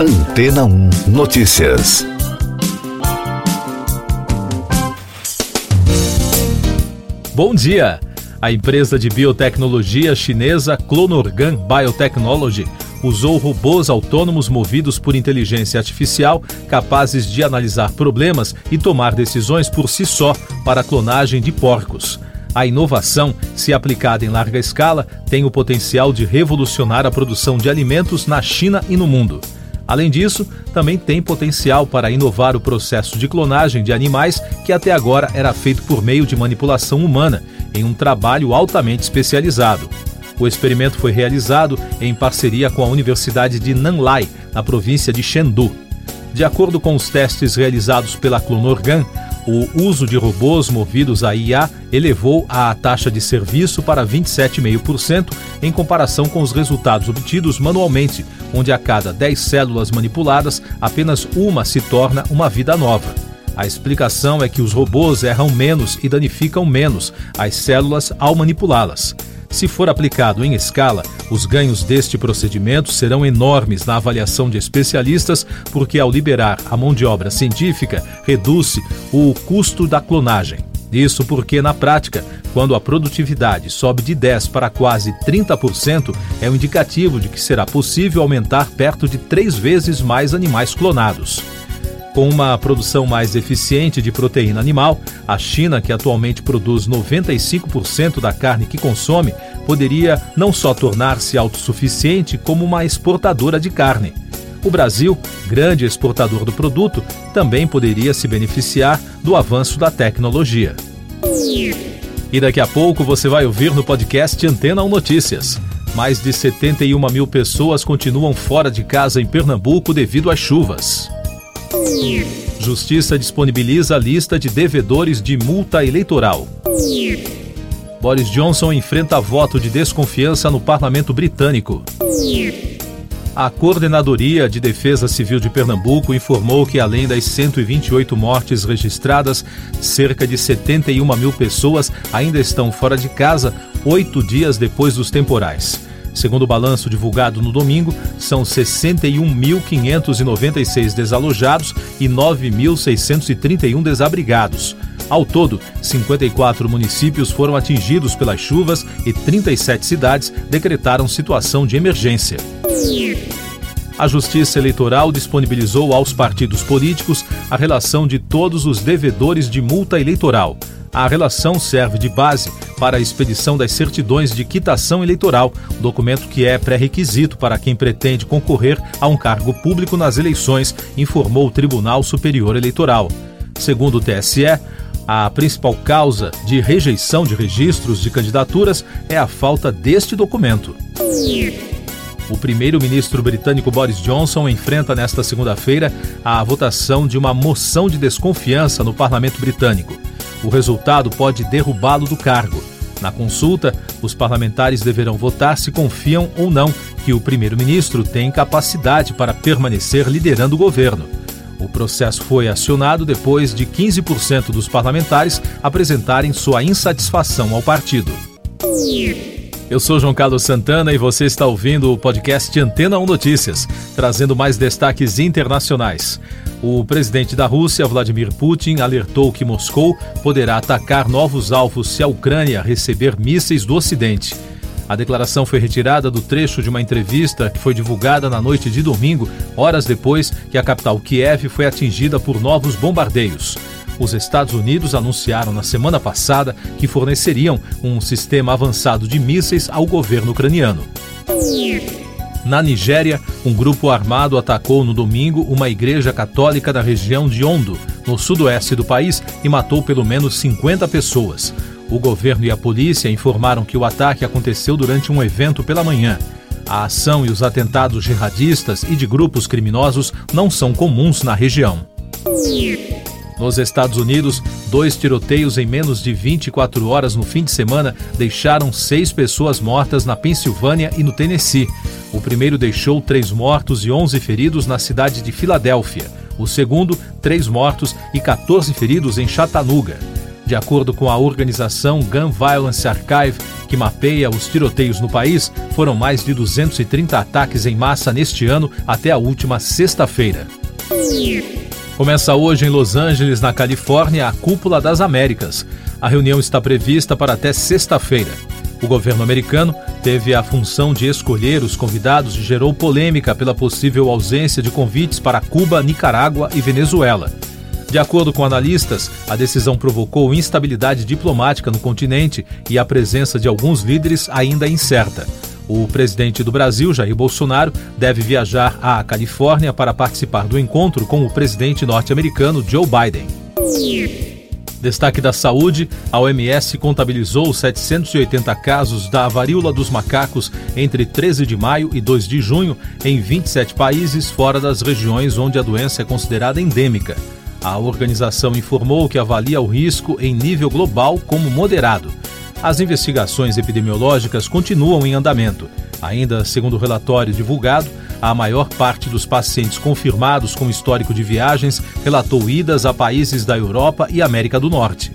Antena 1 Notícias. Bom dia! A empresa de biotecnologia chinesa Clonorgan Biotechnology usou robôs autônomos movidos por inteligência artificial capazes de analisar problemas e tomar decisões por si só para a clonagem de porcos. A inovação, se aplicada em larga escala, tem o potencial de revolucionar a produção de alimentos na China e no mundo. Além disso, também tem potencial para inovar o processo de clonagem de animais que até agora era feito por meio de manipulação humana, em um trabalho altamente especializado. O experimento foi realizado em parceria com a Universidade de Nanlai, na província de Chengdu. De acordo com os testes realizados pela Clonorgan, o uso de robôs movidos a IA elevou a taxa de serviço para 27,5% em comparação com os resultados obtidos manualmente, onde a cada 10 células manipuladas, apenas uma se torna uma vida nova. A explicação é que os robôs erram menos e danificam menos as células ao manipulá-las. Se for aplicado em escala, os ganhos deste procedimento serão enormes na avaliação de especialistas, porque ao liberar a mão de obra científica, reduz o custo da clonagem. Isso porque, na prática, quando a produtividade sobe de 10% para quase 30%, é um indicativo de que será possível aumentar perto de três vezes mais animais clonados. Com uma produção mais eficiente de proteína animal, a China, que atualmente produz 95% da carne que consome, poderia não só tornar-se autossuficiente, como uma exportadora de carne. O Brasil, grande exportador do produto, também poderia se beneficiar do avanço da tecnologia. E daqui a pouco você vai ouvir no podcast Antena 1 Notícias. Mais de 71 mil pessoas continuam fora de casa em Pernambuco devido às chuvas. Justiça disponibiliza a lista de devedores de multa eleitoral. Boris Johnson enfrenta voto de desconfiança no parlamento britânico. A Coordenadoria de Defesa Civil de Pernambuco informou que, além das 128 mortes registradas, cerca de 71 mil pessoas ainda estão fora de casa oito dias depois dos temporais. Segundo o balanço divulgado no domingo, são 61.596 desalojados e 9.631 desabrigados. Ao todo, 54 municípios foram atingidos pelas chuvas e 37 cidades decretaram situação de emergência. A Justiça Eleitoral disponibilizou aos partidos políticos a relação de todos os devedores de multa eleitoral. A relação serve de base para a expedição das certidões de quitação eleitoral, documento que é pré-requisito para quem pretende concorrer a um cargo público nas eleições, informou o Tribunal Superior Eleitoral. Segundo o TSE, a principal causa de rejeição de registros de candidaturas é a falta deste documento. O primeiro-ministro britânico Boris Johnson enfrenta nesta segunda-feira a votação de uma moção de desconfiança no parlamento britânico. O resultado pode derrubá-lo do cargo. Na consulta, os parlamentares deverão votar se confiam ou não que o primeiro-ministro tem capacidade para permanecer liderando o governo. O processo foi acionado depois de 15% dos parlamentares apresentarem sua insatisfação ao partido. Eu sou João Carlos Santana e você está ouvindo o podcast Antena 1 Notícias, trazendo mais destaques internacionais. O presidente da Rússia, Vladimir Putin, alertou que Moscou poderá atacar novos alvos se a Ucrânia receber mísseis do Ocidente. A declaração foi retirada do trecho de uma entrevista que foi divulgada na noite de domingo, horas depois que a capital Kiev foi atingida por novos bombardeios. Os Estados Unidos anunciaram na semana passada que forneceriam um sistema avançado de mísseis ao governo ucraniano. Na Nigéria, um grupo armado atacou no domingo uma igreja católica da região de Ondo, no sudoeste do país, e matou pelo menos 50 pessoas. O governo e a polícia informaram que o ataque aconteceu durante um evento pela manhã. A ação e os atentados jihadistas e de grupos criminosos não são comuns na região. Nos Estados Unidos, dois tiroteios em menos de 24 horas no fim de semana deixaram seis pessoas mortas na Pensilvânia e no Tennessee. O primeiro deixou três mortos e 11 feridos na cidade de Filadélfia. O segundo, três mortos e 14 feridos em Chattanooga. De acordo com a organização Gun Violence Archive, que mapeia os tiroteios no país, foram mais de 230 ataques em massa neste ano até a última sexta-feira. Começa hoje em Los Angeles, na Califórnia, a Cúpula das Américas. A reunião está prevista para até sexta-feira. O governo americano teve a função de escolher os convidados e gerou polêmica pela possível ausência de convites para Cuba, Nicarágua e Venezuela. De acordo com analistas, a decisão provocou instabilidade diplomática no continente e a presença de alguns líderes ainda incerta. O presidente do Brasil, Jair Bolsonaro, deve viajar à Califórnia para participar do encontro com o presidente norte-americano Joe Biden. Destaque da saúde: a OMS contabilizou 780 casos da varíola dos macacos entre 13 de maio e 2 de junho em 27 países fora das regiões onde a doença é considerada endêmica. A organização informou que avalia o risco em nível global como moderado. As investigações epidemiológicas continuam em andamento. Ainda segundo o relatório divulgado, a maior parte dos pacientes confirmados com histórico de viagens relatou idas a países da Europa e América do Norte.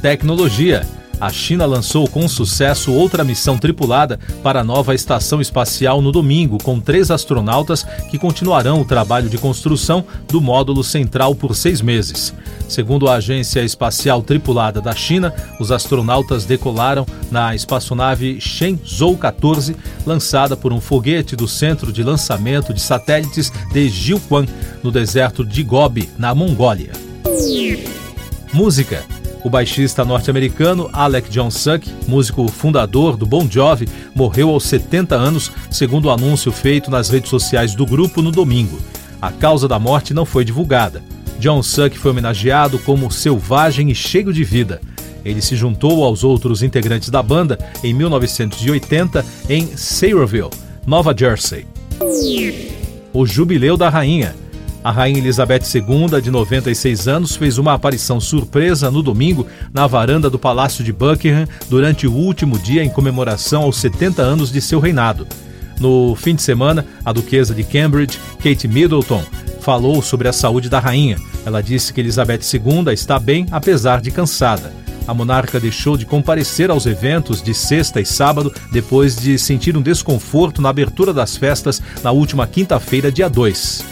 Tecnologia a China lançou com sucesso outra missão tripulada para a nova estação espacial no domingo, com três astronautas que continuarão o trabalho de construção do módulo central por seis meses. Segundo a Agência Espacial Tripulada da China, os astronautas decolaram na espaçonave Shenzhou 14, lançada por um foguete do Centro de Lançamento de Satélites de Jiuquan, no deserto de Gobi, na Mongólia. Música o baixista norte-americano Alec John Suck, músico fundador do Bon Jovi, morreu aos 70 anos, segundo o anúncio feito nas redes sociais do grupo no domingo. A causa da morte não foi divulgada. John Suck foi homenageado como selvagem e cheio de vida. Ele se juntou aos outros integrantes da banda em 1980 em Sayreville, Nova Jersey. O Jubileu da Rainha. A Rainha Elizabeth II, de 96 anos, fez uma aparição surpresa no domingo na varanda do Palácio de Buckingham durante o último dia em comemoração aos 70 anos de seu reinado. No fim de semana, a duquesa de Cambridge, Kate Middleton, falou sobre a saúde da rainha. Ela disse que Elizabeth II está bem, apesar de cansada. A monarca deixou de comparecer aos eventos de sexta e sábado depois de sentir um desconforto na abertura das festas na última quinta-feira, dia 2.